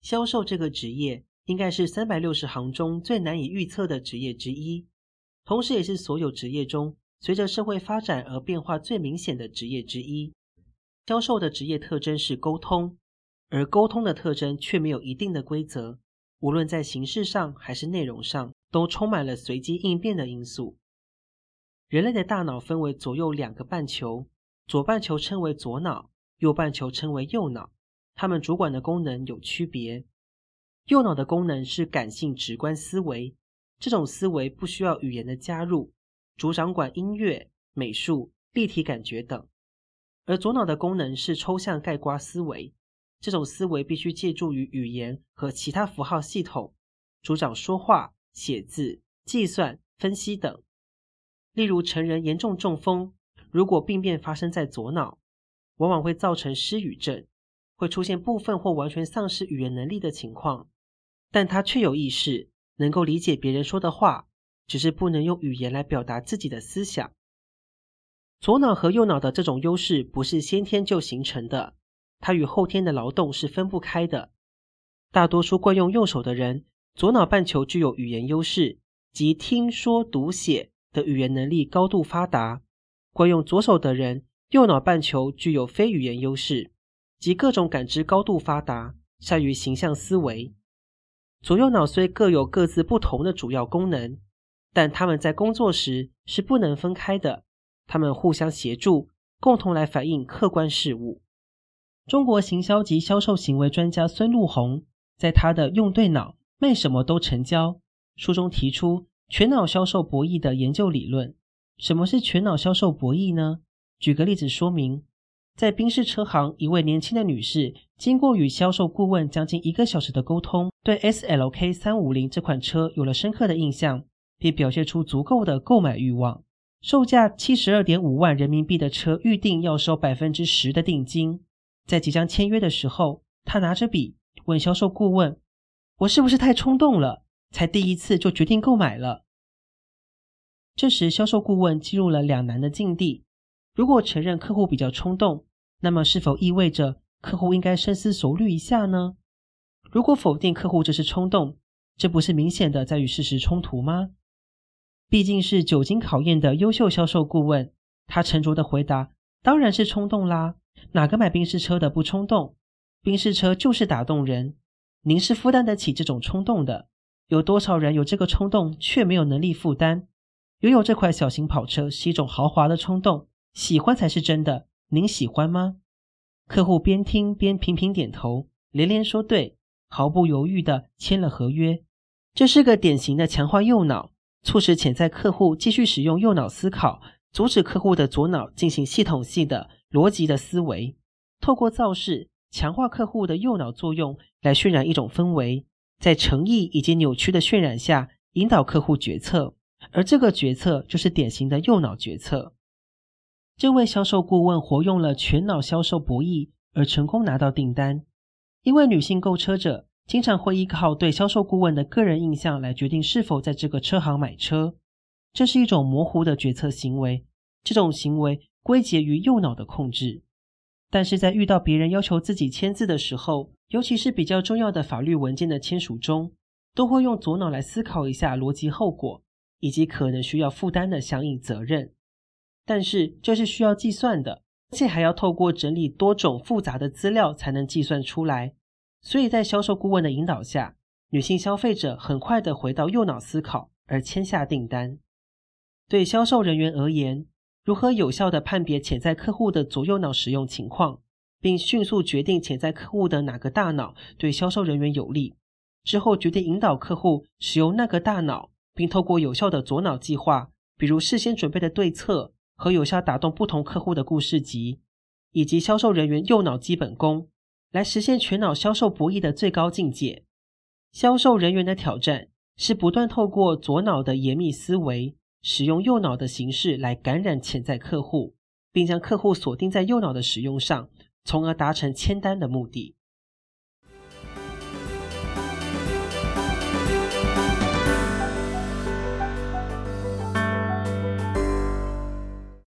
销售这个职业应该是三百六十行中最难以预测的职业之一，同时也是所有职业中随着社会发展而变化最明显的职业之一。销售的职业特征是沟通，而沟通的特征却没有一定的规则，无论在形式上还是内容上，都充满了随机应变的因素。人类的大脑分为左右两个半球，左半球称为左脑，右半球称为右脑。它们主管的功能有区别。右脑的功能是感性直观思维，这种思维不需要语言的加入，主掌管音乐、美术、立体感觉等。而左脑的功能是抽象概括思维，这种思维必须借助于语言和其他符号系统，主掌说话、写字、计算、分析等。例如，成人严重中风，如果病变发生在左脑，往往会造成失语症。会出现部分或完全丧失语言能力的情况，但他却有意识，能够理解别人说的话，只是不能用语言来表达自己的思想。左脑和右脑的这种优势不是先天就形成的，它与后天的劳动是分不开的。大多数惯用右手的人，左脑半球具有语言优势，即听说读写的语言能力高度发达；惯用左手的人，右脑半球具有非语言优势。及各种感知高度发达，善于形象思维。左右脑虽各有各自不同的主要功能，但他们在工作时是不能分开的。他们互相协助，共同来反映客观事物。中国行销及销售行为专家孙路红在他的《用对脑，卖什么都成交》书中提出全脑销售博弈的研究理论。什么是全脑销售博弈呢？举个例子说明。在宾士车行，一位年轻的女士经过与销售顾问将近一个小时的沟通，对 SLK 三五零这款车有了深刻的印象，并表现出足够的购买欲望。售价七十二点五万人民币的车预定要收百分之十的定金。在即将签约的时候，他拿着笔问销售顾问：“我是不是太冲动了？才第一次就决定购买了？”这时，销售顾问进入了两难的境地：如果承认客户比较冲动，那么，是否意味着客户应该深思熟虑一下呢？如果否定客户这是冲动，这不是明显的在与事实冲突吗？毕竟是久经考验的优秀销售顾问，他沉着的回答：“当然是冲动啦，哪个买宾士车的不冲动？宾士车就是打动人，您是负担得起这种冲动的。有多少人有这个冲动却没有能力负担？拥有这款小型跑车是一种豪华的冲动，喜欢才是真的。”您喜欢吗？客户边听边频频点头，连连说对，毫不犹豫地签了合约。这是个典型的强化右脑，促使潜在客户继续使用右脑思考，阻止客户的左脑进行系统性的逻辑的思维。透过造势，强化客户的右脑作用，来渲染一种氛围，在诚意以及扭曲的渲染下，引导客户决策，而这个决策就是典型的右脑决策。这位销售顾问活用了全脑销售博弈，而成功拿到订单。因为女性购车者经常会依靠对销售顾问的个人印象来决定是否在这个车行买车，这是一种模糊的决策行为。这种行为归结于右脑的控制。但是在遇到别人要求自己签字的时候，尤其是比较重要的法律文件的签署中，都会用左脑来思考一下逻辑后果，以及可能需要负担的相应责任。但是这是需要计算的，而且还要透过整理多种复杂的资料才能计算出来。所以在销售顾问的引导下，女性消费者很快地回到右脑思考，而签下订单。对销售人员而言，如何有效地判别潜在客户的左右脑使用情况，并迅速决定潜在客户的哪个大脑对销售人员有利，之后决定引导客户使用那个大脑，并透过有效的左脑计划，比如事先准备的对策。和有效打动不同客户的故事集，以及销售人员右脑基本功，来实现全脑销售博弈的最高境界。销售人员的挑战是不断透过左脑的严密思维，使用右脑的形式来感染潜在客户，并将客户锁定在右脑的使用上，从而达成签单的目的。